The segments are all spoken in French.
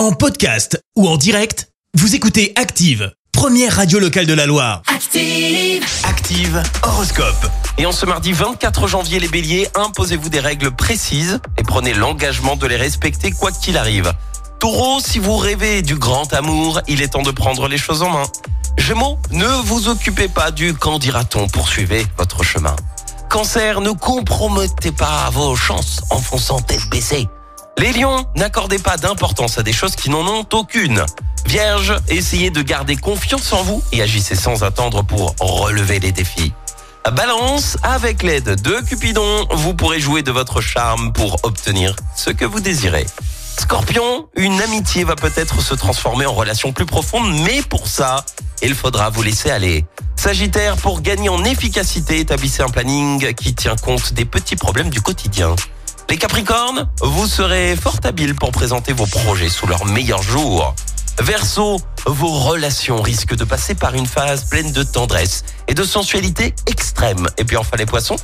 En podcast ou en direct, vous écoutez Active, première radio locale de la Loire. Active. Active Horoscope. Et en ce mardi 24 janvier, les béliers, imposez-vous des règles précises et prenez l'engagement de les respecter quoi qu'il arrive. Taureau, si vous rêvez du grand amour, il est temps de prendre les choses en main. Gémeaux, ne vous occupez pas du qu'en dira-t-on, poursuivez votre chemin. Cancer, ne compromettez pas vos chances en fonçant tête baissée. Les lions, n'accordez pas d'importance à des choses qui n'en ont aucune. Vierge, essayez de garder confiance en vous et agissez sans attendre pour relever les défis. Balance, avec l'aide de Cupidon, vous pourrez jouer de votre charme pour obtenir ce que vous désirez. Scorpion, une amitié va peut-être se transformer en relation plus profonde, mais pour ça, il faudra vous laisser aller. Sagittaire, pour gagner en efficacité, établissez un planning qui tient compte des petits problèmes du quotidien. Les Capricornes, vous serez fort habile pour présenter vos projets sous leur meilleur jour. Verseau, vos relations risquent de passer par une phase pleine de tendresse et de sensualité extrême. Et puis enfin les poissons,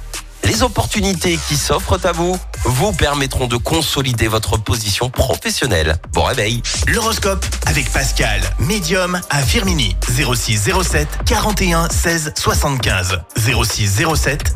les opportunités qui s'offrent à vous vous permettront de consolider votre position professionnelle. Bon réveil L'horoscope avec Pascal, médium à Firmini. 06 07 41 16 75. 06 07